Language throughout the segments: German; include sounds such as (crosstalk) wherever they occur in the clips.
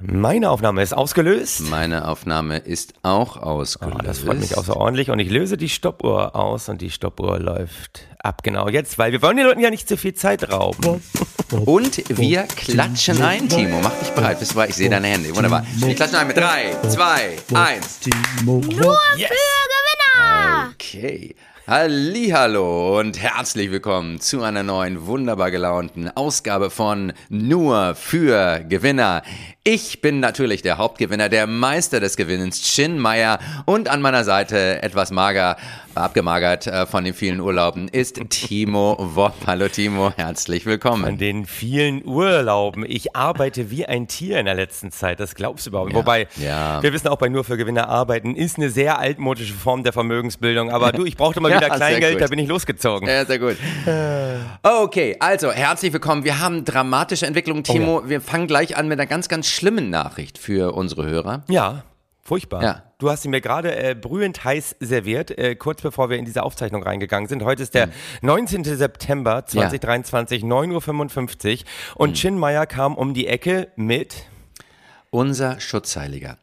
Meine Aufnahme ist ausgelöst. Meine Aufnahme ist auch ausgelöst. Oh, das freut mich außerordentlich. Und ich löse die Stoppuhr aus und die Stoppuhr läuft ab genau jetzt, weil wir wollen den Leuten ja nicht zu viel Zeit rauben. Und wir klatschen ein, Timo. Mach dich bereit. Bist du bereit? Ich sehe deine Hände. Wunderbar. Wir klatschen ein mit drei, zwei, eins. Nur Yes. für Gewinner! Okay. Hallo und herzlich willkommen zu einer neuen wunderbar gelaunten Ausgabe von Nur für Gewinner. Ich bin natürlich der Hauptgewinner, der Meister des Gewinnens, Chin Meyer und an meiner Seite etwas mager, abgemagert äh, von den vielen Urlauben ist Timo Wopp. Hallo Timo, herzlich willkommen. An den vielen Urlauben. Ich arbeite wie ein Tier in der letzten Zeit. Das glaubst du überhaupt nicht. Wobei, ja. wir wissen auch bei Nur für Gewinner arbeiten ist eine sehr altmodische Form der Vermögensbildung. Aber du, ich brauchte mal (laughs) Ja, wieder Kleingeld, da bin ich losgezogen. Ja, sehr gut. Okay, also herzlich willkommen. Wir haben dramatische Entwicklungen. Timo, wir fangen gleich an mit einer ganz, ganz schlimmen Nachricht für unsere Hörer. Ja, furchtbar. Ja. Du hast sie mir gerade äh, brühend heiß serviert, äh, kurz bevor wir in diese Aufzeichnung reingegangen sind. Heute ist der 19. September 2023, 9.55 Uhr. Und Chin Meyer kam um die Ecke mit. Unser Schutzheiliger,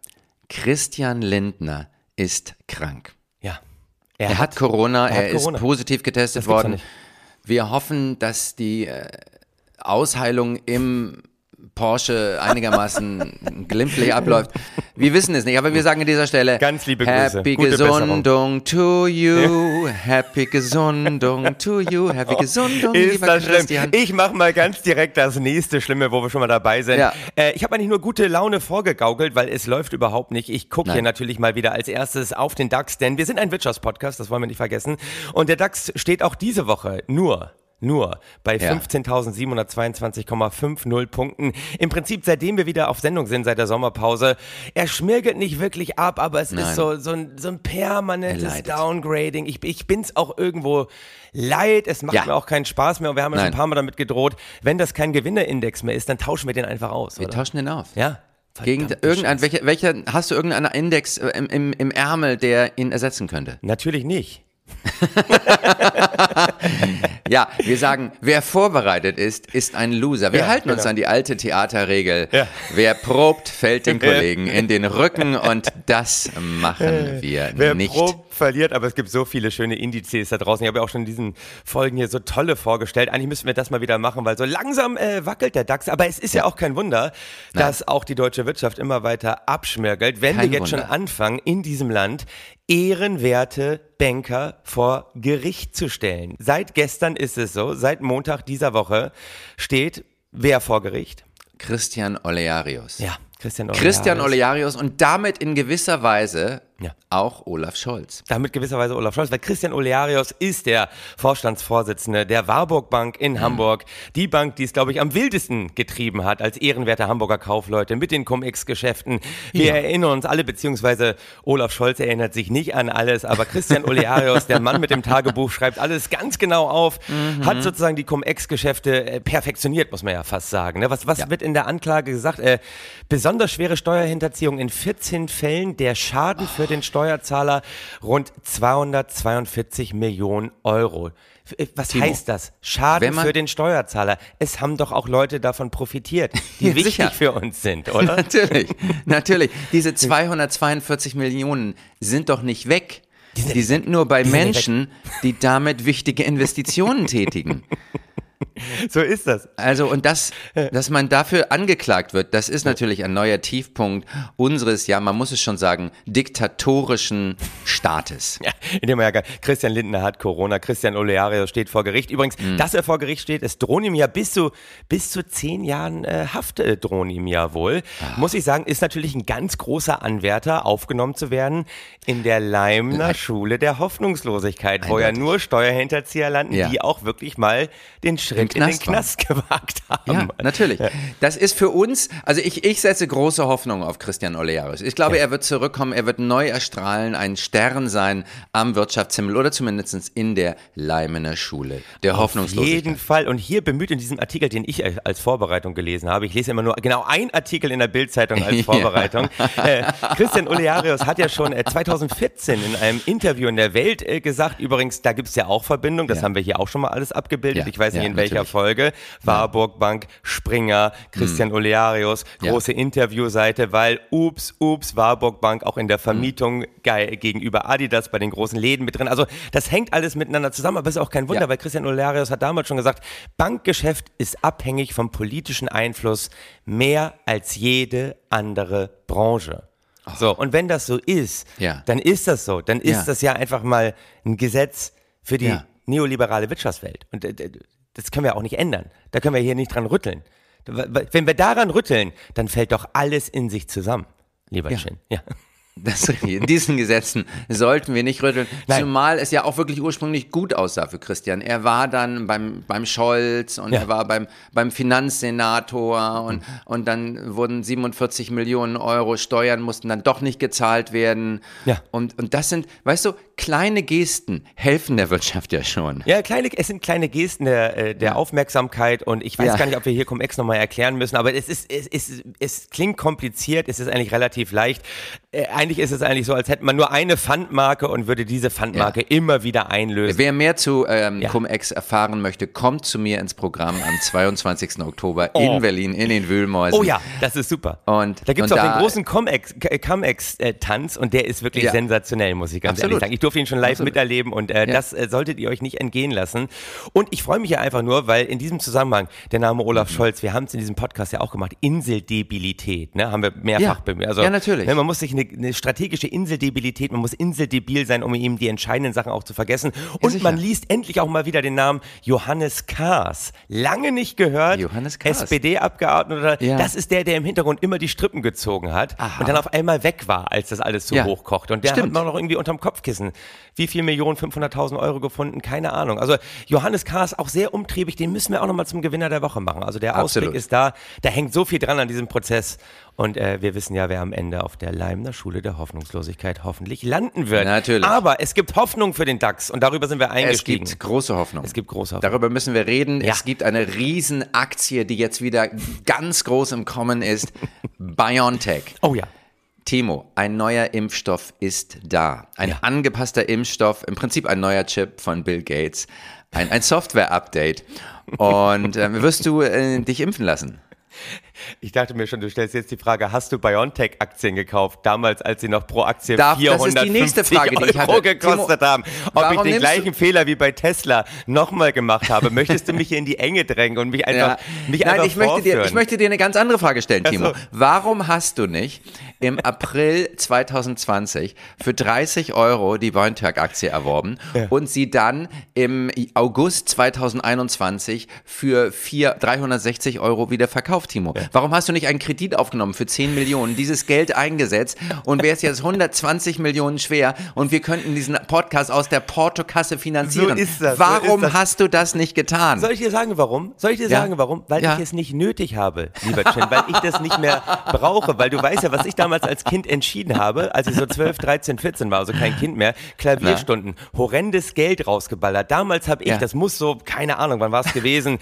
Christian Lindner, ist krank. Ja. Er, hat Corona, er er, hat ist Corona. positiv getestet worden. Wir hoffen, dass die äh, Ausheilung im Porsche einigermaßen glimpflich abläuft. Wir wissen es nicht, aber wir sagen an dieser Stelle Ganz liebe Grüße. Happy Gute Gesundung to you, Happy Gesundung to you, Happy Gesundung, Ist lieber das schlimm? Ich mache mal ganz direkt das nächste Schlimme, wo wir schon mal dabei sind. Ja. Äh, ich habe eigentlich nur gute Laune vorgegaukelt, weil es läuft überhaupt nicht. Ich gucke hier natürlich mal wieder als erstes auf den DAX, denn wir sind ein Wirtschaftspodcast, das wollen wir nicht vergessen. Und der DAX steht auch diese Woche nur nur bei Ja. 15.722,50 Punkten. Im Prinzip, seitdem wir wieder auf Sendung sind, seit der Sommerpause. Er schmirgelt nicht wirklich ab, aber es Nein. ist so, so, ein, so ein permanentes Er. Downgrading. Ich, ich bin's auch irgendwo leid. Es macht Ja. mir auch keinen Spaß mehr. Und wir haben ja schon ein paar Mal damit gedroht, wenn das kein Gewinnerindex mehr ist, dann tauschen wir den einfach aus. Wir oder? tauschen den auf. Ja. Gegen irgendein, welcher, welcher, hast du irgendeinen Index äh, im, im, im Ärmel, der ihn ersetzen könnte? Natürlich nicht. (laughs) Ja, wir sagen, wer vorbereitet ist, ist ein Loser. Wir Ja, halten uns genau. an die alte Theaterregel. Ja. Wer probt, fällt den (laughs) Kollegen in den Rücken und das machen wir Wer nicht. probt, verliert, aber es gibt so viele schöne Indizes da draußen. Ich habe ja auch schon in diesen Folgen hier so tolle vorgestellt. Eigentlich müssten wir das mal wieder machen, weil so langsam äh, wackelt der DAX. Aber es ist ja, auch kein Wunder, dass auch die deutsche Wirtschaft immer weiter abschmirgelt, wenn Kein wir jetzt schon Wunder. anfangen, in diesem Land ehrenwerte Banker vor Gericht zu stellen. Seit gestern ist es so, seit Montag dieser Woche steht wer vor Gericht? Christian Olearius. Ja, Christian Olearius. Christian Olearius und damit in gewisser Weise Ja. auch Olaf Scholz. Damit gewisserweise Olaf Scholz, weil Christian Olearius ist der Vorstandsvorsitzende der Warburg Bank in Hamburg. Die Bank, die es, glaube ich, am wildesten getrieben hat als ehrenwerte Hamburger Kaufleute mit den Cum-Ex-Geschäften. Wir erinnern uns alle, beziehungsweise Olaf Scholz erinnert sich nicht an alles, aber Christian Olearius, der Mann mit dem Tagebuch, schreibt alles ganz genau auf, hat sozusagen die Cum-Ex-Geschäfte äh, perfektioniert, muss man ja fast sagen. ne? Was, was Ja. wird in der Anklage gesagt? Äh, besonders schwere Steuerhinterziehung in 14 Fällen, der Schaden für den Steuerzahler rund 242 Millionen Euro. Äh, Was Timo, heißt das? Schaden man- für den Steuerzahler. Es haben doch auch Leute davon profitiert, die (laughs) Ja, wichtig sicher. für uns sind, oder? (laughs) Natürlich, natürlich. Diese 242 Millionen sind doch nicht weg. Die sind, nur bei sind nicht Menschen, die damit wichtige Investitionen (laughs) tätigen. (laughs) So ist das. Also, und das, dass man dafür angeklagt wird, das ist natürlich ein neuer Tiefpunkt unseres, ja, man muss es schon sagen, diktatorischen Staates. Ja, indem er ja Christian Lindner hat Corona, Christian Oleario steht vor Gericht. Übrigens, Mhm. dass er vor Gericht steht, es drohen ihm ja bis zu, bis zu zehn Jahren äh, Haft äh, drohen ihm ja wohl. Ah. Muss ich sagen, ist natürlich ein ganz großer Anwärter, aufgenommen zu werden in der Leimner Schule der Hoffnungslosigkeit, wo ja Eindeutig. nur Steuerhinterzieher landen, Ja. die auch wirklich mal den Schritt in den Knast waren. Knast gewagt haben. Ja, natürlich. Das ist für uns, also ich, ich setze große Hoffnung auf Christian Olearius. Ich glaube, er wird zurückkommen, er wird neu erstrahlen, ein Stern sein am Wirtschaftshimmel oder zumindest in der Leimener Schule der Auf Hoffnungslosigkeit. jeden Fall. Und hier bemüht in diesem Artikel, den ich als Vorbereitung gelesen habe, ich lese immer nur genau ein Artikel in der Bildzeitung als (laughs) Ja. Vorbereitung. Äh, Christian Olearius hat ja schon äh, 2014 in einem Interview in der Welt äh, gesagt, übrigens, da gibt es ja auch Verbindung, das Ja. haben wir hier auch schon mal alles abgebildet. Ja, Ich weiß nicht, ja, in welcher Folge. Warburg Bank, Springer, Christian mhm. Olearius, große ja. Interviewseite, weil ups, ups, Warburg Bank auch in der Vermietung mhm. gegenüber Adidas bei den großen Läden mit drin. Also das hängt alles miteinander zusammen, aber ist auch kein Wunder, ja. weil Christian Olearius hat damals schon gesagt, Bankgeschäft ist abhängig vom politischen Einfluss mehr als jede andere Branche. So, und wenn das so ist, ja. dann ist das so. Dann ist ja. das ja einfach mal ein Gesetz für die neoliberale Wirtschaftswelt. Und äh, das können wir auch nicht ändern. Da können wir hier nicht dran rütteln. Wenn wir daran rütteln, dann fällt doch alles in sich zusammen, lieber ja. Chin. Ja. (laughs) Das, in diesen Gesetzen sollten wir nicht rütteln. Nein. Zumal es ja auch wirklich ursprünglich gut aussah für Christian. Er war dann beim, beim Scholz und ja. er war beim, beim Finanzsenator und, mhm. und dann wurden 47 Millionen Euro Steuern mussten dann doch nicht gezahlt werden. Ja. Und, und das sind, weißt du, kleine Gesten helfen der Wirtschaft ja schon. Ja, kleine, es sind kleine Gesten der, äh, der Aufmerksamkeit und ich weiß ja. gar nicht, ob wir hier Cum-Ex nochmal erklären müssen, aber es ist, es, es, es klingt kompliziert, es ist eigentlich relativ leicht. Äh, eigentlich ist es eigentlich so, als hätte man nur eine Pfandmarke und würde diese Pfandmarke ja. immer wieder einlösen. Wer mehr zu ähm, ja. Cum-Ex erfahren möchte, kommt zu mir ins Programm am (laughs) 22. Oktober oh. in Berlin, in den Wühlmäusen. Oh ja, das ist super. Und da gibt es auch da, den großen Cum-Ex-Tanz und der ist wirklich ja. sensationell, muss ich ganz Absolut. ehrlich sagen. Ich durfte ihn schon live Absolut. miterleben und äh, das äh, solltet ihr euch nicht entgehen lassen. Und ich freue mich ja einfach nur, weil in diesem Zusammenhang der Name Olaf mhm. Scholz, wir haben es in diesem Podcast ja auch gemacht, Inseldebilität, ne, haben wir mehrfach. Ja, also, ja natürlich. Ne, man muss sich eine, eine strategische Inseldebilität, man muss inseldebil sein, um ihm die entscheidenden Sachen auch zu vergessen. Und ja, man liest endlich auch mal wieder den Namen Johannes Kahrs. Lange nicht gehört. Johannes Kahrs. SPD-Abgeordneter. Ja. Das ist der, der im Hintergrund immer die Strippen gezogen hat Aha. und dann auf einmal weg war, als das alles zu ja. hoch kocht. Und der Stimmt. hat man noch irgendwie unterm Kopfkissen. Wie viel Millionen, 500.000 Euro gefunden? Keine Ahnung. Also Johannes Kahrs auch sehr umtriebig. Den müssen wir auch noch mal zum Gewinner der Woche machen. Also der Absolut. Ausblick ist da. Da hängt so viel dran an diesem Prozess. Und äh, wir wissen ja, wer am Ende auf der Leimner Schule der Hoffnungslosigkeit hoffentlich landen wird. Natürlich. Aber es gibt Hoffnung für den DAX und darüber sind wir eingestiegen. Es gibt große Hoffnung. Es gibt große Hoffnung. Darüber müssen wir reden. Ja. Es gibt eine Riesenaktie, die jetzt wieder ganz groß im Kommen ist. (laughs) BioNTech. Oh ja. Timo, ein neuer Impfstoff ist da. Ein ja. angepasster Impfstoff, im Prinzip ein neuer Chip von Bill Gates. Ein, ein Software-Update. Und äh, wirst du äh, dich impfen lassen? Ich dachte mir schon, du stellst jetzt die Frage, hast du BioNTech-Aktien gekauft, damals, als sie noch pro Aktie Darf, 450 Frage, Euro gekostet Timo, haben? Ob ich den gleichen Fehler wie bei Tesla nochmal gemacht habe? Möchtest du mich hier in die Enge drängen und mich einfach, ja. mich Nein, einfach ich möchte, dir, ich möchte dir eine ganz andere Frage stellen, Timo. Also. Warum hast du nicht im April 2020 für 30 Euro die BioNTech-Aktie erworben ja. und sie dann im August 2021 für 4, 360 Euro wieder verkauft, Timo? Ja. Warum hast du nicht einen Kredit aufgenommen für 10 Millionen, dieses Geld eingesetzt und wäre es jetzt 120 Millionen schwer und wir könnten diesen Podcast aus der Portokasse finanzieren? So ist das. Warum so ist das. hast du das nicht getan? Soll ich dir sagen, warum? Soll ich dir ja. sagen, warum? Weil ich es nicht nötig habe, lieber Chin, weil ich das nicht mehr brauche, weil du weißt ja, was ich damals als Kind entschieden habe, als ich so 12, 13, 14 war, also kein Kind mehr, Klavierstunden, horrendes Geld rausgeballert. Damals habe ich, ja. das muss so, keine Ahnung, wann war es gewesen?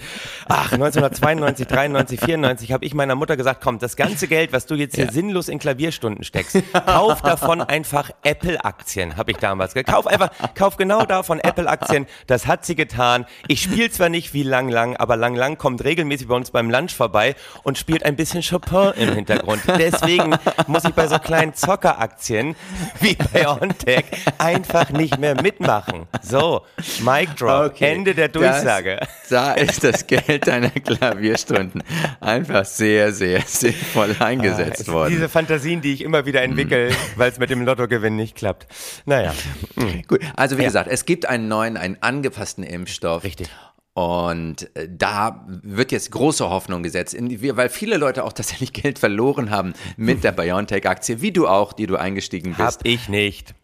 Ach, 1992, 93, 94 habe ich meiner Mutter gesagt, komm, das ganze Geld, was du jetzt hier ja. sinnlos in Klavierstunden steckst, kauf davon einfach Apple-Aktien, habe ich damals gesagt. Kauf einfach, kauf genau davon Apple-Aktien. Das hat sie getan. Ich spiele zwar nicht wie Lang Lang, aber Lang Lang kommt regelmäßig bei uns beim Lunch vorbei und spielt ein bisschen Chopin im Hintergrund. Deswegen muss ich bei so kleinen Zockeraktien wie bei OnTech einfach nicht mehr mitmachen. So, Mic Drop, okay. Ende der Durchsage. Das, da ist das Geld deiner Klavierstunden einfach sehr, sehr sinnvoll eingesetzt ah, worden. Diese Fantasien, die ich immer wieder entwickle, mm. weil es mit dem Lottogewinn nicht klappt. Naja. Mm. Gut, also wie ja. gesagt, es gibt einen neuen, einen angepassten Impfstoff. Richtig. Und äh, da wird jetzt große Hoffnung gesetzt, weil viele Leute auch (laughs) tatsächlich Geld verloren haben mit der BioNTech-Aktie, wie du auch, die du eingestiegen bist. Hab ich nicht.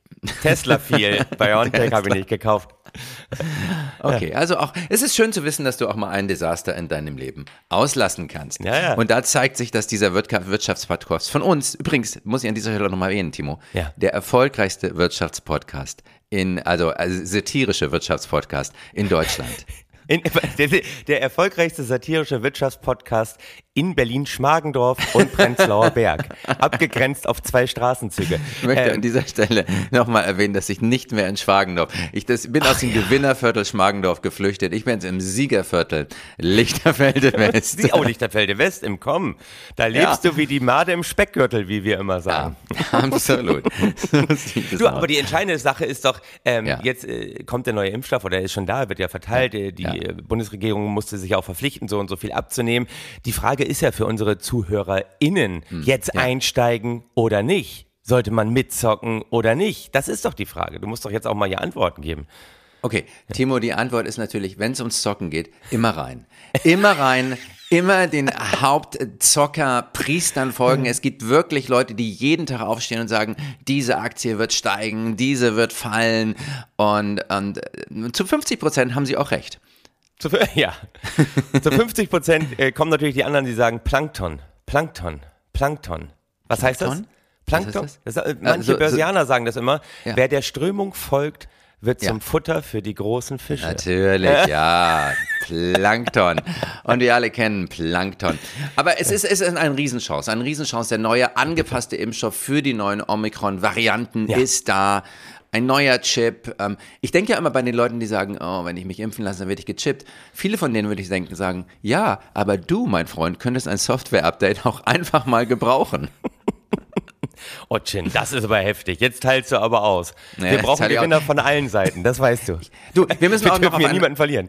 Tesla fiel, (laughs) BioNTech habe ich nicht gekauft. Okay, also auch, es ist schön zu wissen, dass du auch mal ein Desaster in deinem Leben auslassen kannst. Ja, ja. Und da zeigt sich, dass dieser Wirtschaftspodcast von uns, übrigens, muss ich an dieser Stelle nochmal erwähnen, Timo, ja. der erfolgreichste Wirtschaftspodcast in, also, also satirische Wirtschaftspodcast in Deutschland. (laughs) In, der, der erfolgreichste satirische Wirtschaftspodcast in Berlin-Schmargendorf und Prenzlauer (laughs) Berg. Abgegrenzt auf zwei Straßenzüge. Ich möchte ähm, an dieser Stelle nochmal erwähnen, dass ich nicht mehr in Schmargendorf, ich das, bin aus dem ja. Gewinnerviertel Schmargendorf geflüchtet. Ich bin jetzt im Siegerviertel Lichterfelde West. Oh, Lichterfelde West im Kommen. Da lebst ja. du wie die Made im Speckgürtel, wie wir immer sagen. Ja, (laughs) absolut. (laughs) du, aber die entscheidende Sache ist doch, ähm, jetzt äh, kommt der neue Impfstoff oder ist schon da, wird ja verteilt. Äh, die äh, Bundesregierung musste sich auch verpflichten, so und so viel abzunehmen. Die Frage ist ja für unsere ZuhörerInnen, hm. jetzt einsteigen oder nicht? Sollte man mitzocken oder nicht? Das ist doch die Frage. Du musst doch jetzt auch mal hier Antworten geben. Okay, Timo, die Antwort ist natürlich, wenn es ums Zocken geht, immer rein. Immer rein, immer den Hauptzocker Priestern folgen. Es gibt wirklich Leute, die jeden Tag aufstehen und sagen, diese Aktie wird steigen, diese wird fallen. Und, und äh, zu 50 Prozent haben sie auch recht. Zu, (laughs) ja, zu 50 Prozent äh, kommen natürlich die anderen, die sagen Plankton, Plankton, Plankton. Was Plankton? heißt das? Plankton? Das? Das, äh, manche also, Börsianer so, sagen das immer. Ja. Wer der Strömung folgt, wird zum ja. Futter für die großen Fische. Natürlich, (laughs) ja. Plankton. Und wir alle kennen Plankton. Aber es ist, es ist eine Riesenchance. Eine Riesenchance. Der neue angepasste Impfstoff für die neuen Omikron-Varianten ja. ist da. Ein neuer Chip. Ähm, ich denke ja immer bei den Leuten, die sagen, oh, wenn ich mich impfen lasse, dann werde ich gechippt. Viele von denen würde ich denken, sagen, ja, aber du, mein Freund, könntest ein Software-Update auch einfach mal gebrauchen. Otchin, das ist aber heftig. Jetzt teilst du aber aus. Naja, wir brauchen Gewinner von allen Seiten, das weißt du. (laughs) Du, wir müssen wir auch noch auf eine, niemanden verlieren.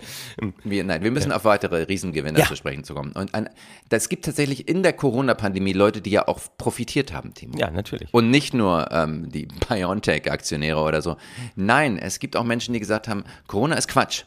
Wir, nein, wir müssen ja. auf weitere Riesengewinner ja. zu sprechen zu kommen. Und es gibt tatsächlich in der Corona-Pandemie Leute, die ja auch profitiert haben, Timo. Ja, natürlich. Und nicht nur ähm, die (laughs) BioNTech-Aktionäre oder so. Nein, es gibt auch Menschen, die gesagt haben, Corona ist Quatsch.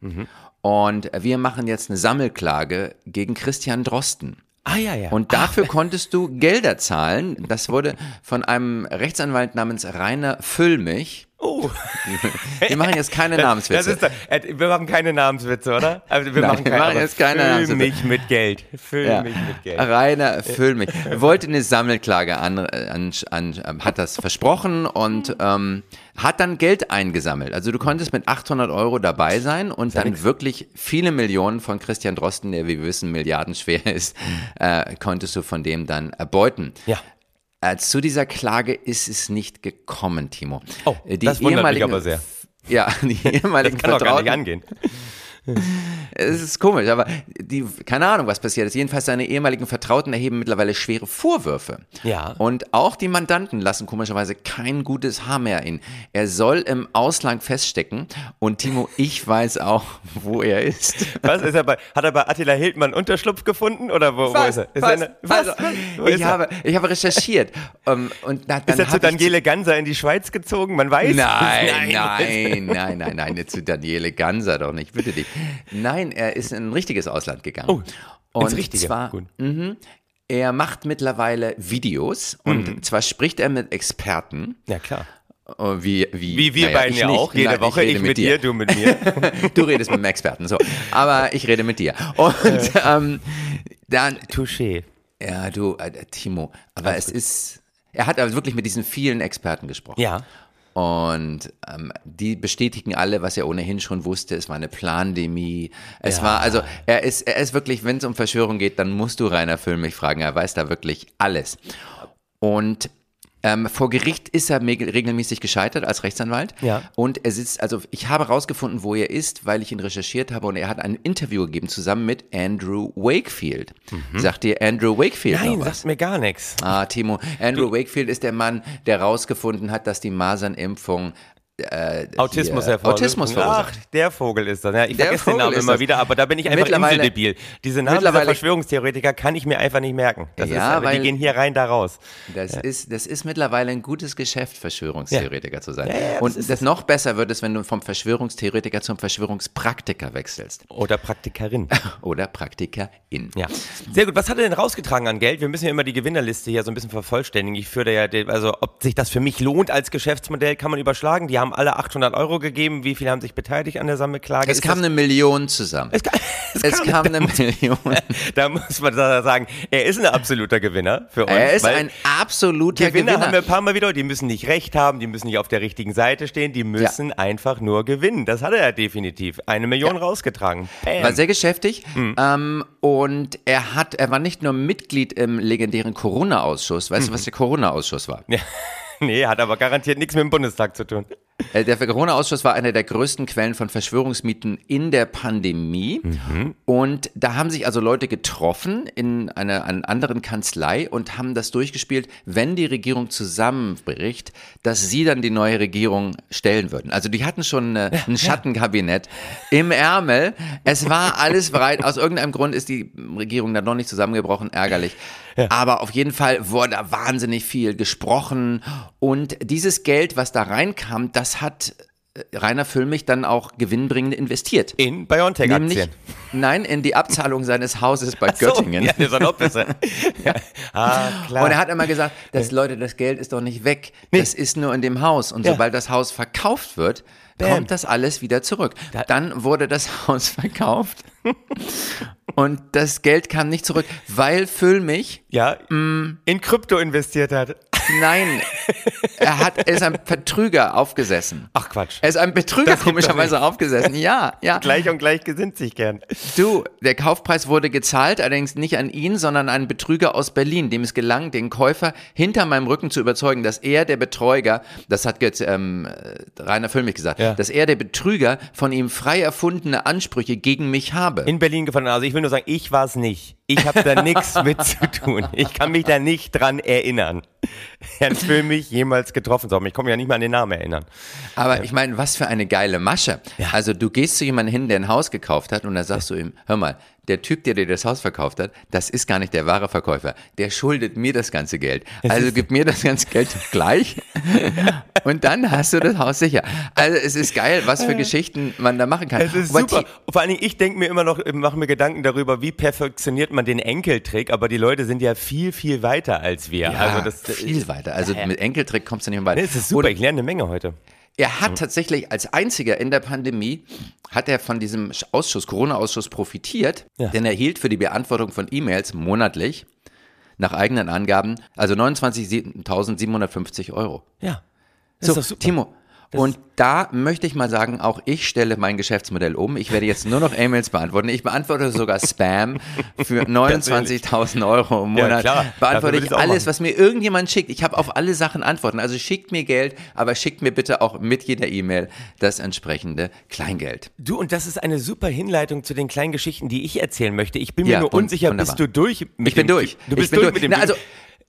Mhm. Und wir machen jetzt eine Sammelklage gegen Christian Drosten. Ah, ja, ja. Und dafür Ach. konntest du Gelder zahlen. Das wurde von einem Rechtsanwalt namens Rainer Füllmich Oh. (laughs) Wir machen jetzt keine Namenswitze. Ist, äh, wir machen keine Namenswitze, oder? Also wir, Nein, machen, keine, wir machen jetzt keine füll Namenswitze. mich mit Geld. Füll ja. mich mit Geld. Rainer, füll mich. Wollte eine Sammelklage an, an, an hat das versprochen und ähm, hat dann Geld eingesammelt. Also du konntest mit 800 Euro dabei sein und dann nix. wirklich viele Millionen von Christian Drosten, der wie wir wissen milliardenschwer (laughs) ist, äh, konntest du von dem dann erbeuten. Ja. Äh, zu dieser Klage ist es nicht gekommen, Timo. Oh, die das wundert mich aber sehr. Ja, die (laughs) ehemaligen das kann Vertrauten, doch gar nicht angehen. Es ist komisch, aber die, keine Ahnung, was passiert ist. Jedenfalls seine ehemaligen Vertrauten erheben mittlerweile schwere Vorwürfe. Ja. Und auch die Mandanten lassen komischerweise kein gutes Haar mehr in. Er soll im Ausland feststecken und Timo, ich weiß auch, wo er ist. Was ist er bei, hat er bei Attila Hildmann Unterschlupf gefunden oder wo, was, wo ist er? Ist was, er was, was? Wo ich, habe, ich habe recherchiert. um, und na, ist er zu Daniele Ganser in die Schweiz gezogen? Man weiß Nein, nein, nein, nein, nein, nicht zu Daniele Ganser doch nicht, bitte dich. Nein, er ist in ein richtiges Ausland gegangen. Oh, und ins Richtige. zwar, mh, er macht mittlerweile Videos und mhm. zwar spricht er mit Experten. Ja, klar. Oh, wie, wie, wie wir naja, beiden ja auch, jede Nein, Woche, ich, ich mit, mit dir. dir, du mit mir. (laughs) du redest mit einem Experten, so. Aber ich rede mit dir. Und ähm, dann. Touché. Ja, du, äh, Timo, aber Alles es gut. ist. Er hat aber wirklich mit diesen vielen Experten gesprochen. Ja. Und ähm, die bestätigen alle, was er ohnehin schon wusste. Es war eine Plandemie. Es ja. war, also er ist, er ist wirklich, wenn es um Verschwörung geht, dann musst du Rainer Füllmich fragen. Er weiß da wirklich alles. Und ähm, vor Gericht ist er regelmäßig gescheitert als Rechtsanwalt. Ja. Und er sitzt, also ich habe herausgefunden, wo er ist, weil ich ihn recherchiert habe und er hat ein Interview gegeben zusammen mit Andrew Wakefield. Mhm. Sagt dir Andrew Wakefield Nein, sagt mir gar nichts. Ah, Timo. Andrew Wakefield ist der Mann, der herausgefunden hat, dass die Masernimpfung äh, Autismus hervorrufen. Autismus Ach, der Vogel ist das. Ja, ich der vergesse Vogel den Namen immer das. wieder, aber da bin ich einfach inseldebil. Diese Namen der Verschwörungstheoretiker kann ich mir einfach nicht merken. Das ja, ist, weil, die gehen hier rein, da raus. Das, ja. ist, das ist mittlerweile ein gutes Geschäft, Verschwörungstheoretiker ja. zu sein. Und das, das noch besser wird es, wenn du vom Verschwörungstheoretiker zum Verschwörungspraktiker wechselst. Oder Praktikerin. (laughs) Oder Praktikerin. Ja. Sehr gut. Was hat er denn rausgetragen an Geld? Wir müssen ja immer die Gewinnerliste hier so ein bisschen vervollständigen. Ich führe ja, also ob sich das für mich lohnt als Geschäftsmodell, kann man überschlagen. Die haben haben alle 800 Euro gegeben. Wie viele haben sich beteiligt an der Sammelklage? Es kam eine Million zusammen. Es, kam, (laughs) es, es kam, kam eine Million. (laughs) Da muss man sagen, er ist ein absoluter Gewinner für uns. Er ist ein absoluter Gewinner. Gewinner. haben wir ein paar Mal wieder. Die müssen nicht recht haben, die müssen nicht auf der richtigen Seite stehen, die müssen ja. einfach nur gewinnen. Das hat er ja definitiv. Eine Million ja. rausgetragen. Bam. War sehr geschäftig. Mhm. Ähm, und er hat, er war nicht nur Mitglied im legendären Corona-Ausschuss. Weißt mhm. du, was der Corona-Ausschuss war? Ja. (laughs) Nee, hat aber garantiert nichts mit dem Bundestag zu tun. Äh, der Corona-Ausschuss war einer der größten Quellen von Verschwörungsmieten in der Pandemie. Mhm. Und da haben sich also Leute getroffen in einer, einer, anderen Kanzlei und haben das durchgespielt, wenn die Regierung zusammenbricht, dass sie dann die neue Regierung stellen würden. Also die hatten schon eine, ein Schattenkabinett im Ärmel. Es war alles bereit. Aus irgendeinem Grund ist die Regierung dann noch nicht zusammengebrochen. Ärgerlich. Ja. Aber auf jeden Fall wurde da wahnsinnig viel gesprochen. Und dieses Geld, was da reinkam, das hat äh, Rainer Füllmich dann auch gewinnbringend investiert. In BioNTech-Aktien? Nein, in die Abzahlung seines Hauses bei so, Göttingen. Ja, das ist noch besser. (laughs) ja. ah, klar. Und er hat immer gesagt, dass Leute, das Geld ist doch nicht weg. Nee. Das ist nur in dem Haus. Und ja. sobald das Haus verkauft wird, Bam. kommt das alles wieder zurück. Dann wurde das (laughs) Haus verkauft (laughs) und das Geld kam nicht zurück, weil Füllmich ja, mm, in Krypto investiert hat. Nein, er hat, er ist ein Betrüger aufgesessen. Ach Quatsch. Er ist ein Betrüger komischerweise aufgesessen. Ja, ja. Gleich und gleich gesinnt sich gern. Du, der Kaufpreis wurde gezahlt, allerdings nicht an ihn, sondern an einen Betrüger aus Berlin, dem es gelang, den Käufer hinter meinem Rücken zu überzeugen, dass er der Betrüger, das hat jetzt ähm, Rainer Füllmich gesagt, ja. dass er der Betrüger von ihm frei erfundene Ansprüche gegen mich habe. In Berlin gefunden. Also ich will nur sagen, ich war es nicht. Ich habe da nichts mit zu tun. Ich kann mich da nicht dran erinnern. Herrn Füllmich jemals getroffen zu haben. Ich komme ja nicht mal an den Namen erinnern. Aber ich meine, was für eine geile Masche. Ja. Also du gehst zu jemandem hin, der ein Haus gekauft hat und dann sagst du ihm, hör mal, der Typ, der dir das Haus verkauft hat, das ist gar nicht der wahre Verkäufer. Der schuldet mir das ganze Geld. Also gib mir das ganze Geld (laughs) gleich (laughs) und dann hast du das Haus sicher. Also es ist geil, was für Geschichten man da machen kann. Es ist aber super. Vor allen Dingen, ich denke mir immer noch, mache mir Gedanken darüber, wie perfektioniert man den Enkeltrick, aber die Leute sind ja viel, viel weiter als wir. Ja, also das, viel weiter. Also mit Enkeltrick kommst du nicht mehr weiter. Nee, das ist super, und, ich lerne eine Menge heute. Er hat tatsächlich als einziger in der Pandemie, hat er von diesem Ausschuss, Corona-Ausschuss profitiert, ja. denn er hielt für die Beantwortung von E-Mails monatlich nach eigenen Angaben, also 29.750 Euro. Ja. Das so, Timo, und da möchte ich mal sagen, auch ich stelle mein Geschäftsmodell um. Ich werde jetzt nur noch E-Mails beantworten. Ich beantworte sogar Spam für (laughs) 29.000 Euro im Monat. Ja, klar. Beantworte ich alles, was mir irgendjemand schickt. Ich habe auf alle Sachen Antworten. Also schickt mir Geld, aber schickt mir bitte auch mit jeder E-Mail das entsprechende Kleingeld. Du, und das ist eine super Hinleitung zu den kleinen Geschichten, die ich erzählen möchte. Ich bin mir ja, nur unsicher, wunderbar. bist du durch? Mit ich bin durch. Du bist durch, durch mit dem. Na, also,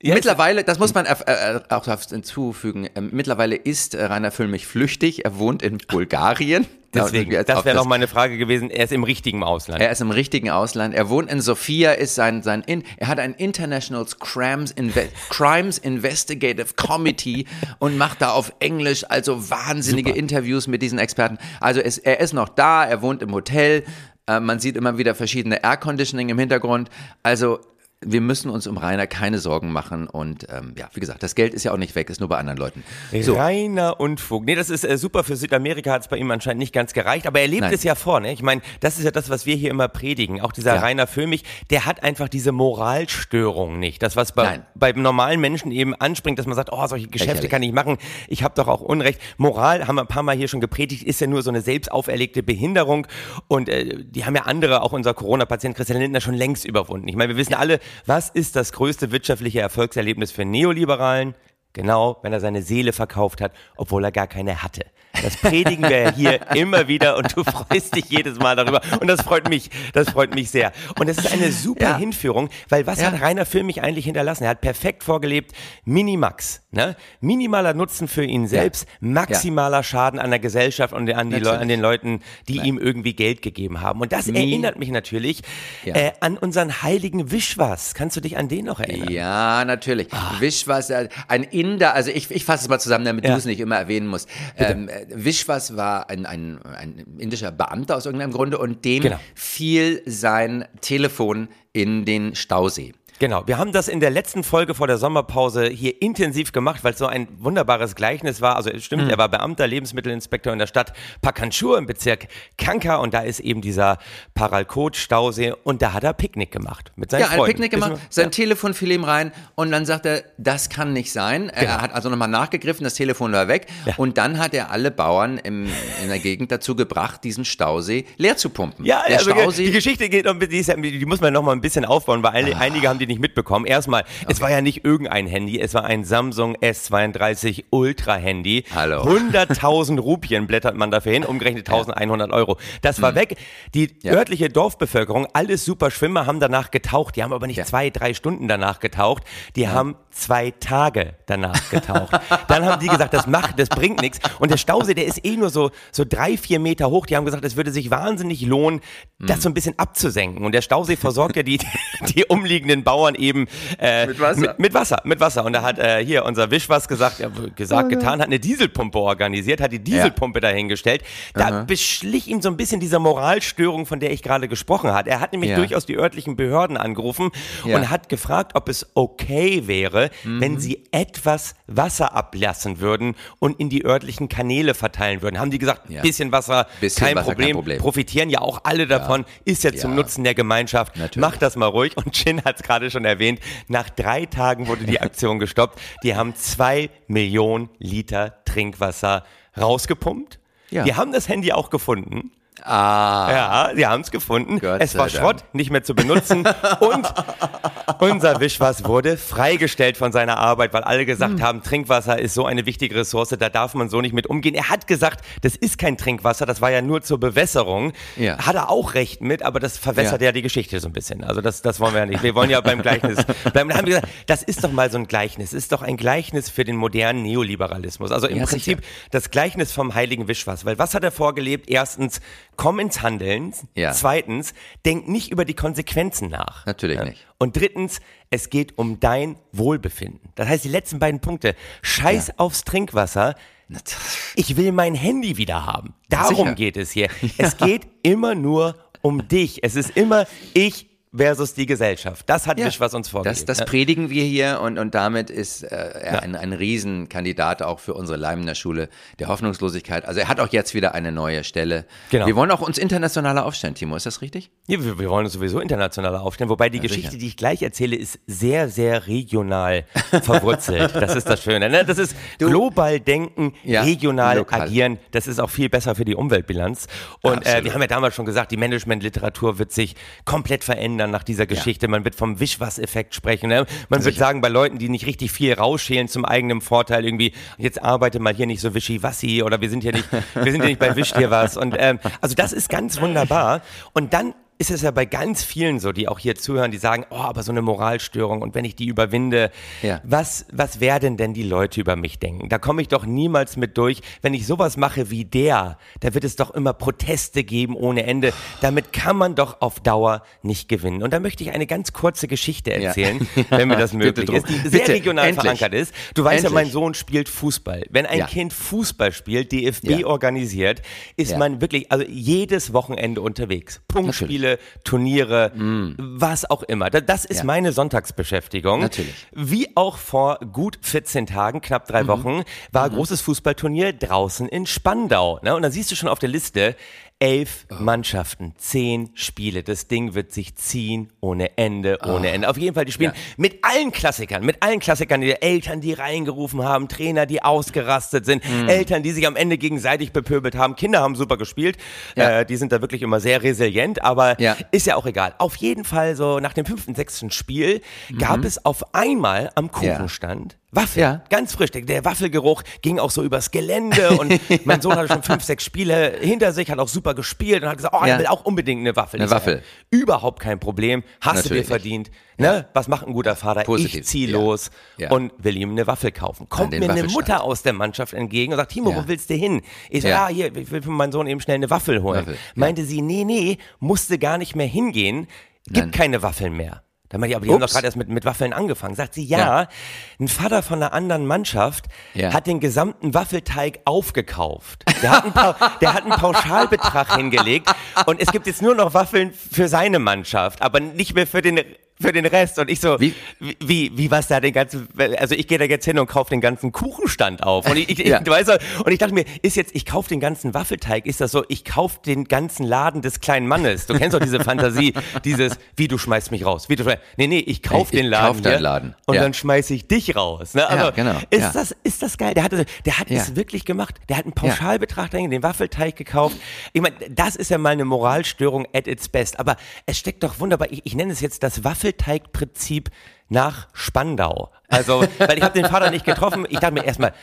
ja, mittlerweile, das muss man äh, äh, auch hinzufügen, äh, mittlerweile ist äh, Rainer Füllmich flüchtig, er wohnt in Bulgarien. (laughs) Deswegen, das wäre noch meine Frage gewesen, er ist im richtigen Ausland. Er ist im richtigen Ausland, er wohnt in Sofia, ist sein, sein in, er hat ein International Crimes, Inve Crimes Investigative Committee (laughs) und macht da auf Englisch also wahnsinnige Super. Interviews mit diesen Experten. Also es, er ist noch da, er wohnt im Hotel, äh, man sieht immer wieder verschiedene Air Conditioning im Hintergrund. Also wir müssen uns um Rainer keine Sorgen machen und ähm, ja, wie gesagt, das Geld ist ja auch nicht weg, ist nur bei anderen Leuten. So. Rainer Unfug. Nee, das ist äh, super. Für Südamerika hat es bei ihm anscheinend nicht ganz gereicht, aber er lebt Nein. es ja vor. Ne? Ich meine, das ist ja das, was wir hier immer predigen. Auch dieser ja. Rainer Föhmich, der hat einfach diese Moralstörung nicht. Das, was bei, beim normalen Menschen eben anspringt, dass man sagt, oh, solche Geschäfte kann ich machen, ich habe doch auch Unrecht. Moral, haben wir ein paar Mal hier schon gepredigt, ist ja nur so eine selbst auferlegte Behinderung und äh, die haben ja andere, auch unser Corona-Patient Christian Lindner, schon längst überwunden. Ich meine, wir wissen alle, was ist das größte wirtschaftliche Erfolgserlebnis für Neoliberalen? Genau, wenn er seine Seele verkauft hat, obwohl er gar keine hatte. Das predigen wir hier (laughs) immer wieder und du freust dich jedes Mal darüber. Und das freut mich, das freut mich sehr. Und es ist eine super ja. Hinführung, weil was ja. hat Rainer Filmich eigentlich hinterlassen? Er hat perfekt vorgelebt, Minimax. Ne? Minimaler Nutzen für ihn selbst, ja. maximaler Schaden an der Gesellschaft und an, die an den Leuten, die Nein. ihm irgendwie Geld gegeben haben. Und das Nie. erinnert mich natürlich äh, an unseren heiligen Wischwas. Kannst du dich an den noch erinnern? Ja, natürlich. Ach. Wischwas, äh, ein Inder, also ich, ich fasse es mal zusammen, damit du es nicht immer erwähnen musst. Ähm, Vishwas war ein, ein, ein indischer Beamter aus irgendeinem Grunde und dem genau. fiel sein Telefon in den Stausee. Genau, wir haben das in der letzten Folge vor der Sommerpause hier intensiv gemacht, weil es so ein wunderbares Gleichnis war. Also es stimmt, mhm. er war Beamter, Lebensmittelinspektor in der Stadt Pakanchur im Bezirk Kanka und da ist eben dieser Paralkot-Stausee und da hat er Picknick gemacht mit seinen ja, Freunden. Ja, ein Picknick gemacht, sein ja. Telefon fiel ihm rein und dann sagt er, das kann nicht sein. Genau. Er hat also nochmal nachgegriffen, das Telefon war weg ja. und dann hat er alle Bauern im, in der Gegend dazu gebracht, diesen Stausee leer zu pumpen. Ja, der also Stausee, die Geschichte geht um, die, ist, die muss man nochmal ein bisschen aufbauen, weil ah. einige haben die nicht mitbekommen. Erstmal, okay. es war ja nicht irgendein Handy, es war ein Samsung S32 Ultra Handy. Hallo. (laughs) 100.000 Rupien blättert man dafür hin, umgerechnet 1100 Euro. Das war mhm. weg. Die ja. örtliche Dorfbevölkerung, alles super Schwimmer, haben danach getaucht. Die haben aber nicht ja. zwei, drei Stunden danach getaucht. Die ja. haben zwei Tage danach getaucht. Dann haben die gesagt, das macht, das bringt nichts. Und der Stausee, der ist eh nur so, so drei, vier Meter hoch. Die haben gesagt, es würde sich wahnsinnig lohnen, das mhm. so ein bisschen abzusenken. Und der Stausee versorgt ja die, (laughs) die umliegenden Bauern eben äh, mit, Wasser. Mit, mit, Wasser. Mit Wasser. Und da hat äh, hier unser Wisch was gesagt, ja, gesagt, oh, getan, hat eine Dieselpumpe organisiert, hat die Dieselpumpe ja. dahingestellt. Da Aha. beschlich ihm so ein bisschen diese Moralstörung, von der ich gerade gesprochen habe. Er hat nämlich ja. durchaus die örtlichen Behörden angerufen ja. und hat gefragt, ob es okay wäre, mhm. wenn sie etwas Wasser ablassen würden und in die örtlichen Kanäle verteilen würden. Haben die gesagt, ja. bisschen Wasser, bisschen kein, Wasser Problem. kein, Problem. profitieren ja auch alle davon, ist ja zum Nutzen der Gemeinschaft. Natürlich. Macht das mal ruhig. Und Chin hat es gerade schon erwähnt, nach drei Tagen wurde die Aktion gestoppt. Die haben zwei Millionen Liter Trinkwasser rausgepumpt. Ja. Die haben das Handy auch gefunden. Ah. Ja, sie haben es gefunden. Gott es war Schrott, nicht mehr zu benutzen. und unser Wischwas wurde freigestellt von seiner Arbeit, weil alle gesagt hm. haben, Trinkwasser ist so eine wichtige Ressource, da darf man so nicht mit umgehen. Er hat gesagt, das ist kein Trinkwasser, das war ja nur zur Bewässerung. Ja. Hat er auch recht mit, aber das verwässert ja. ja die Geschichte so ein bisschen. Also das, das wollen wir ja nicht. Wir wollen ja beim Gleichnis (laughs) bleiben. Da haben wir gesagt, das ist doch mal so ein Gleichnis. Das ist doch ein Gleichnis für den modernen Neoliberalismus. Also im ja, Prinzip sicher. das Gleichnis vom heiligen Wischwas. Weil was hat er vorgelebt? Erstens, komm ins Handeln. Ja. Zweitens, denk nicht über die Konsequenzen nach. Natürlich ja. nicht. Und drittens, es geht um dein Wohlbefinden. Das heißt, die letzten beiden Punkte. Scheiß ja. aufs Trinkwasser. Ich will mein Handy wieder haben. Darum geht es hier. (laughs) Es geht immer nur um dich. Es ist immer ich versus die Gesellschaft. Das hat ja, was uns vorgegeben. Das, das predigen wir hier und, und damit ist äh, er ja. ein, ein Riesenkandidat auch für unsere Leimner Schule der Hoffnungslosigkeit. Also er hat auch jetzt wieder eine neue Stelle. Genau. Wir wollen auch uns internationaler aufstellen, Timo, ist das richtig? Ja, wir, wir wollen uns sowieso internationaler aufstellen, wobei die ja, Geschichte, sicher. die ich gleich erzähle, ist sehr, sehr regional (laughs) verwurzelt. das ist das Schöne. Ne? Das ist du, global denken, regional lokal. agieren. Das ist auch viel besser für die Umweltbilanz. Und äh, wir haben ja damals schon gesagt, die Managementliteratur wird sich komplett verändern dann nach dieser Geschichte. Ja. Man wird vom Wischwas-Effekt sprechen. Ne? Man wird sagen, bei Leuten, die nicht richtig viel rausschälen zum eigenen Vorteil, irgendwie, jetzt arbeite mal hier nicht so wischiwassi oder wir sind ja nicht, wir sind ja nicht bei (laughs) Wisch dir was. Und ähm, also das ist ganz wunderbar. Und dann ist es ja bei ganz vielen so, die auch hier zuhören, die sagen, oh, aber so eine Moralstörung und wenn ich die überwinde, ja. was, was werden denn die Leute über mich denken? Da komme ich doch niemals mit durch. Wenn ich sowas mache wie der, da wird es doch immer Proteste geben ohne Ende. Damit kann man doch auf Dauer nicht gewinnen. Und da möchte ich eine ganz kurze Geschichte erzählen, ja. (laughs) wenn mir das möglich ist, die sehr Bitte, regional endlich. verankert ist. Du weißt endlich. ja, mein Sohn spielt Fußball. Wenn ein ja. Kind Fußball spielt, DFB organisiert, ist man wirklich, also jedes Wochenende unterwegs. Punktspiele, Spiele, Turniere, mm. was auch immer. Das ist ja. meine Sonntagsbeschäftigung. Natürlich. Wie auch vor gut 14 Tagen, knapp drei mhm. Wochen, war mhm. großes Fußballturnier draußen in Spandau. Ne? Und dann siehst du schon auf der Liste, Elf oh. Mannschaften, zehn Spiele. Das Ding wird sich ziehen ohne Ende, ohne oh. Ende. Auf jeden Fall, die spielen ja. mit allen Klassikern, mit allen Klassikern, die Eltern, die reingerufen haben, Trainer, die ausgerastet sind, mhm. Eltern, die sich am Ende gegenseitig bepöbelt haben, Kinder haben super gespielt. Ja. Äh, die sind da wirklich immer sehr resilient, aber ja. ist ja auch egal. Auf jeden Fall so nach dem fünften, sechsten Spiel mhm. gab es auf einmal am Kuchenstand Waffel, ja. ganz frisch. Der, der, Waffelgeruch ging auch so übers Gelände und (laughs) mein Sohn hatte schon fünf, sechs Spiele hinter sich, hat auch super gespielt und hat gesagt, oh, ja. er will auch unbedingt eine Waffel. Eine Waffel. Überhaupt kein Problem, hast Natürlich. du dir verdient. Ne? Ja. Was macht ein guter Vater? Positiv. Ich zieh los und will ihm eine Waffel kaufen. Kommt mir eine Mutter aus der Mannschaft entgegen und sagt, Timo, wo willst du hin? Ich sage, ah, hier, ich will für meinen Sohn eben schnell eine Waffel holen. Waffel. Meinte sie, nee, nee, musste gar nicht mehr hingehen, gibt Nein. keine Waffeln mehr. Da meinte ich, aber die Ups. haben doch gerade erst mit, mit Waffeln angefangen. Sagt sie, ja, ja, ein Vater von einer anderen Mannschaft ja. hat den gesamten Waffelteig aufgekauft. Der hat, einen, (laughs) der hat einen Pauschalbetrag hingelegt und es gibt jetzt nur noch Waffeln für seine Mannschaft, aber nicht mehr für den für den Rest. Und ich so, wie, wie, wie was da den ganzen, also ich gehe da jetzt hin und kaufe den ganzen Kuchenstand auf. Und ich, ich, ja. ich weißt du, und ich dachte mir, ist jetzt, ich kaufe den ganzen Waffelteig, ist das so, ich kaufe den ganzen Laden des kleinen Mannes. Du kennst doch diese Fantasie, (laughs) dieses, wie du schmeißt mich raus. Wie du schmeißt, nee, nee, ich kaufe den Laden. Kauf den Laden. Und ja. dann schmeiße ich dich raus. Ne? Also, ja, genau. Ist, ja. das, ist das geil? Der, hatte, der hat es wirklich gemacht. Der hat einen Pauschalbetrag den Waffelteig gekauft. Ich meine, das ist ja mal eine Moralstörung at its best. Aber es steckt doch wunderbar, ich, ich nenne es jetzt das Waffelteigprinzip nach Spandau. Also, weil ich habe den Vater nicht getroffen. Ich dachte mir erstmal,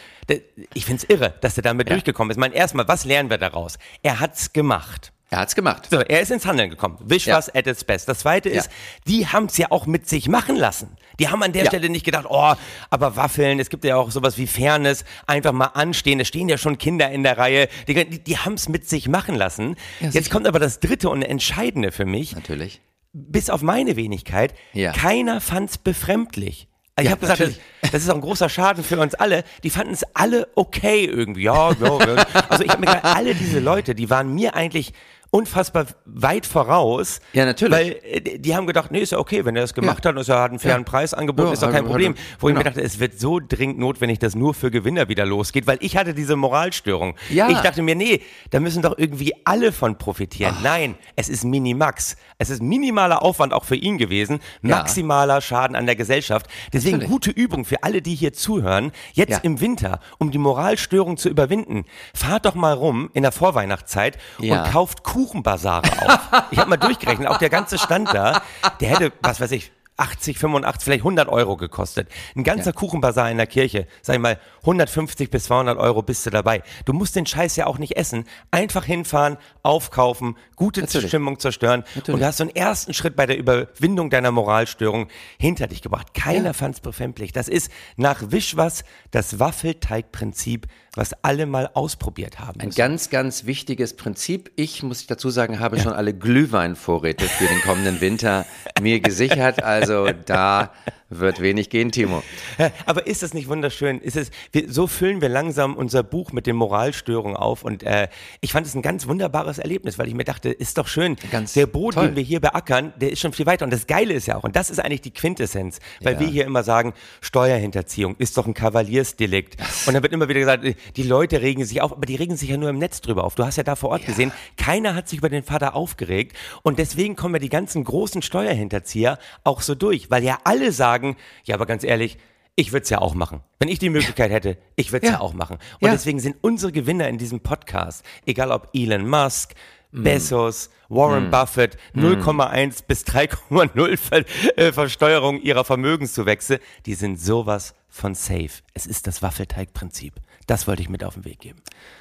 ich finde es irre, dass er damit ja. durchgekommen ist. Mein erstmal, was lernen wir daraus? Er hat's gemacht. Er hat's gemacht. So, er ist ins Handeln gekommen. Wisch ja. was at its best. Das zweite ist, ja. die haben's ja auch mit sich machen lassen. Die haben an der ja. Stelle nicht gedacht, oh, aber Waffeln, es gibt ja auch sowas wie Fairness, einfach mal anstehen. Es stehen ja schon Kinder in der Reihe. Die, die, die haben's mit sich machen lassen. Jetzt kommt aber das dritte und entscheidende für mich. Natürlich. Bis auf meine Wenigkeit, keiner fand's befremdlich. Ich ja, habe gesagt, das, das, ist auch ein großer Schaden für uns alle. Die fanden es alle okay irgendwie. Ja, ja, ja. (laughs) Also ich habe mir gedacht, alle diese Leute, die waren mir eigentlich unfassbar weit voraus. Ja, natürlich. Weil äh, die haben gedacht, nee, ist ja okay, wenn er das gemacht ja. hat und er hat einen fairen ja. Preis angeboten, ja, ist doch kein Problem. Wo genau. ich mir dachte, es wird so dringend notwendig, dass nur für Gewinner wieder losgeht, weil ich hatte diese Moralstörung. Ja. Ich dachte mir, nee, da müssen doch irgendwie alle von profitieren. Ach. Nein, es ist Minimax. Es ist minimaler Aufwand auch für ihn gewesen, maximaler Schaden an der Gesellschaft. Deswegen natürlich. gute Übung für alle, die hier zuhören, jetzt im Winter, um die Moralstörung zu überwinden. Fahrt doch mal rum in der Vorweihnachtszeit und kauft Kuchen Kuchenbasare auf. Ich habe mal durchgerechnet, auch der ganze Stand da, der hätte, was weiß ich, 80, 85, vielleicht 100 Euro gekostet. Ein ganzer ja. Kuchenbazar in der Kirche, sag ich mal, 150 bis 200 Euro bist du dabei. Du musst den Scheiß ja auch nicht essen. Einfach hinfahren, aufkaufen, gute Natürlich. Stimmung zerstören. Natürlich. Und du hast so einen ersten Schritt bei der Überwindung deiner Moralstörung hinter dich gebracht. Keiner ja. fand es befremdlich. Das ist nach Wischwas das Waffelteigprinzip was alle mal ausprobiert haben. Ein ganz, ganz wichtiges Prinzip. Ich, muss ich dazu sagen, habe ja. schon alle Glühweinvorräte für den kommenden Winter mir gesichert. Also da wird wenig gehen, Timo. (laughs) Aber ist das nicht wunderschön? Ist es, wir, so füllen wir langsam unser Buch mit den Moralstörungen auf. Und äh, ich fand es ein ganz wunderbares Erlebnis, weil ich mir dachte, ist doch schön. Ganz der Boden, toll. den wir hier beackern, der ist schon viel weiter. Und das Geile ist ja auch, und das ist eigentlich die Quintessenz, weil ja. wir hier immer sagen, Steuerhinterziehung ist doch ein Kavaliersdelikt. Und dann wird immer wieder gesagt, die Leute regen sich auf, aber die regen sich ja nur im Netz drüber auf. Du hast ja da vor Ort ja. gesehen, keiner hat sich über den Vater aufgeregt. Und deswegen kommen ja die ganzen großen Steuerhinterzieher auch so durch, weil ja alle sagen, sagen, ja, aber ganz ehrlich, ich würde es ja auch machen. Wenn ich die Möglichkeit hätte, ich würde es ja. ja. auch machen. Und ja. deswegen sind unsere Gewinner in diesem Podcast, egal ob Elon Musk, mm. Bezos, Warren mm. Buffett, 0,1 mm. bis 3,0 Ver äh, Versteuerung ihrer Vermögenszuwächse, die sind sowas von safe. Es ist das Waffelteigprinzip. Das wollte ich mit auf den Weg geben.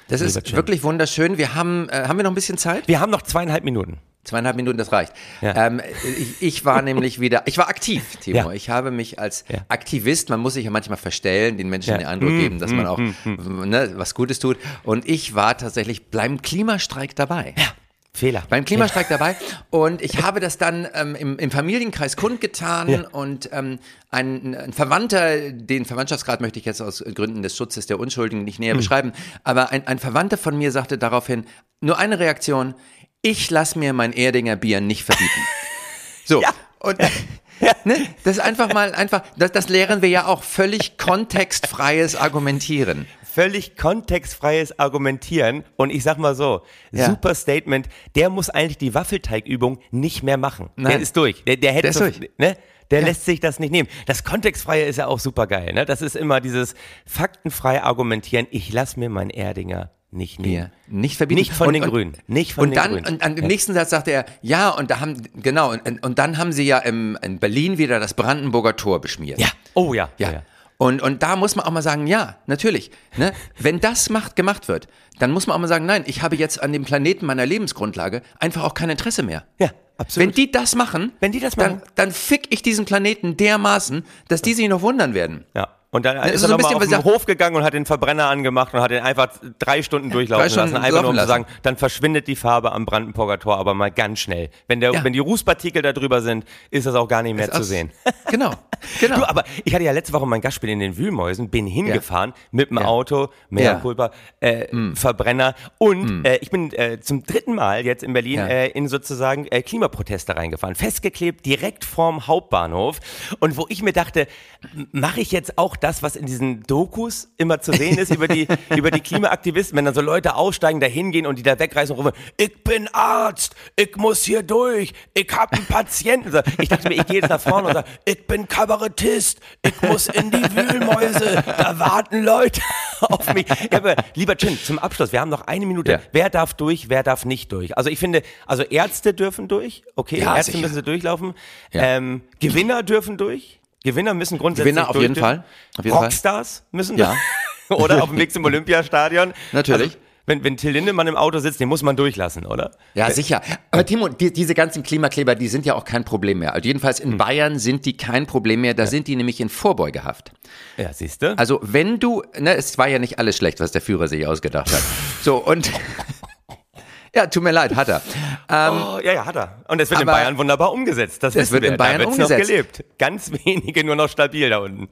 Das Lieber ist Jim. wirklich wunderschön. Wir haben, äh, haben wir noch ein bisschen Zeit? Wir haben noch zweieinhalb Minuten. Zweieinhalb Minuten, das reicht. Ja. Ähm, ich, ich, war nämlich wieder, ich war aktiv, (laughs) Timo. Ja. Ich habe mich als ja. Aktivist, man muss sich ja manchmal verstellen, den Menschen den Eindruck mm, geben, dass mm, man auch mm, ne, was Gutes tut. Und ich war tatsächlich beim Klimastreik dabei. Ja. Fehler. Beim Klimastreik ja. dabei. Und ich (laughs) habe das dann ähm, im, im, Familienkreis kundgetan ja. und ähm, ein, ein, Verwandter, den Verwandtschaftsgrad möchte ich jetzt aus Gründen des Schutzes der Unschuldigen nicht näher hm. beschreiben, aber ein, ein Verwandter von mir sagte daraufhin, nur eine Reaktion, ich lasse mir mein Erdinger Bier nicht verbieten. (laughs) So. Ja. Und (laughs) ne, das ist einfach mal einfach, das, das lehren wir ja auch, völlig kontextfreies Argumentieren. Völlig kontextfreies Argumentieren. Und ich sag mal so, ja. super Statement, der muss eigentlich die Waffelteigübung nicht mehr machen. Nein. Der ist durch. Der, der hätte der ist so, durch. Ne? Der ja. lässt sich das nicht nehmen. Das Kontextfreie ist ja auch super geil. Ne? Das ist immer dieses faktenfrei argumentieren. Ich lass mir mein Erdinger nicht nehmen. Ja, nicht verbieten. Nicht von und, den und, Grünen. Nicht von und den dann, Grünen. Und an dem nächsten Satz sagt er, ja, und da haben, genau, und, und dann haben sie ja im, in Berlin wieder das Brandenburger Tor beschmiert. Ja. Oh ja. Ja. ja. Und, und da muss man auch mal sagen, ja, natürlich. Ne? Wenn das macht, gemacht wird, dann muss man auch mal sagen, nein, ich habe jetzt an dem Planeten meiner Lebensgrundlage einfach auch kein Interesse mehr. Ja, absolut. Wenn die das machen, Wenn die das machen. Dann, dann fick ich diesen Planeten dermaßen, dass die sich noch wundern werden. Ja. Und dann Das ist ist er so nochmal auf den Hof gegangen und hat den Verbrenner angemacht und hat den einfach drei Stunden durchlaufen Stunden lassen. Einfach nur um zu sagen, dann verschwindet die Farbe am Brandenburger Tor aber mal ganz schnell. Wenn, der, Ja. wenn die Rußpartikel da drüber sind, ist das auch gar nicht mehr Ist zu sehen. (laughs) Genau, genau. (laughs) Du, aber ich hatte ja letzte Woche mein Gastspiel in den Wühlmäusen, bin hingefahren mit dem Ja. Auto, mehr Pulver, äh, Hm. Verbrenner und äh, ich bin äh, zum dritten Mal jetzt in Berlin Ja. äh, in sozusagen äh, Klimaproteste reingefahren, festgeklebt direkt vorm Hauptbahnhof und wo ich mir dachte, mache ich jetzt auch das, was in diesen Dokus immer zu sehen ist über die (laughs) über die Klimaaktivisten, wenn dann so Leute aussteigen, da hingehen und die da wegreißen und rufen, ich bin Arzt, ich muss hier durch, ich hab einen Patienten. So, Ich dachte mir, ich gehe jetzt nach vorne und sage, ich bin Kabarettist, ich muss in die Wühlmäuse, da warten Leute (laughs) auf mich. Ja, aber lieber Chin, zum Abschluss, wir haben noch eine Minute. Ja. Wer darf durch, wer darf nicht durch? Also ich finde, also Ärzte dürfen durch, okay, Ja, Ärzte sicher. müssen sie durchlaufen. Ähm, Gewinner dürfen durch. Gewinner müssen grundsätzlich Gewinner auf jeden. Fall. Auf jeden Fall. Rockstars müssen Ja. (laughs) oder auf dem Weg zum Olympiastadion. Natürlich. Also, wenn, wenn Till Lindemann im Auto sitzt, den muss man durchlassen, oder? Ja, sicher. Aber Timo, die, diese ganzen Klimakleber, die sind ja auch kein Problem mehr. Also jedenfalls Hm. in Bayern sind die kein Problem mehr. Da sind die nämlich in Vorbeugehaft. Ja, siehst du? Also wenn du, ne, es war ja nicht alles schlecht, was der Führer sich ausgedacht hat. So und (laughs) ja, tut mir leid, hat er. Ähm, Oh, ja, ja, hat er. Und es wird in Bayern wunderbar umgesetzt. Das Es wird wir. in Bayern da umgesetzt. noch gelebt. Ganz (laughs) wenige nur noch stabil da unten.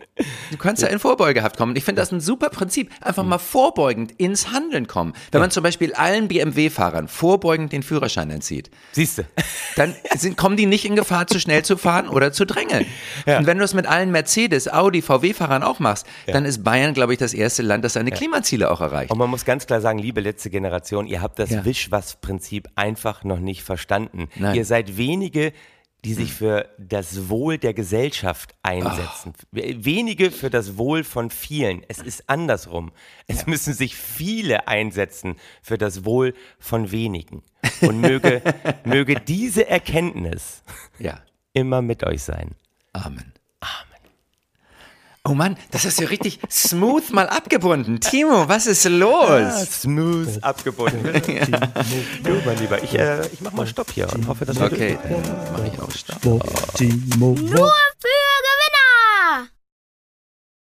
Du kannst ja in Vorbeugehaft kommen. Ich finde das ein super Prinzip. Einfach mal vorbeugend ins Handeln kommen. Wenn man zum Beispiel allen BMW-Fahrern vorbeugend den Führerschein entzieht, Siehst du? dann sind, kommen die nicht in Gefahr, zu schnell zu fahren oder zu drängeln. Ja. Und wenn du es mit allen Mercedes, Audi, VW-Fahrern auch machst, dann ist Bayern, glaube ich, das erste Land, das seine Klimaziele auch erreicht. Und man muss ganz klar sagen, liebe letzte Generation, ihr habt das Ja. Wischwas-Prinzip einfach noch nicht verstanden. Nein. Ihr seid wenige, die sich für das Wohl der Gesellschaft einsetzen. Wenige für das Wohl von vielen. Es ist andersrum. Es müssen sich viele einsetzen für das Wohl von wenigen. Und möge, (laughs) möge diese Erkenntnis Ja. immer mit euch sein. Amen. Oh Mann, das ist ja richtig smooth mal abgebunden. Timo, was ist los? Ja, smooth abgebunden. (laughs) ja. Du, mein Lieber, ich, äh, ich mach mal Stopp hier und hoffe, dass wir... Okay, dann mach ich auch Stopp. Timo. Nur für Gewinner!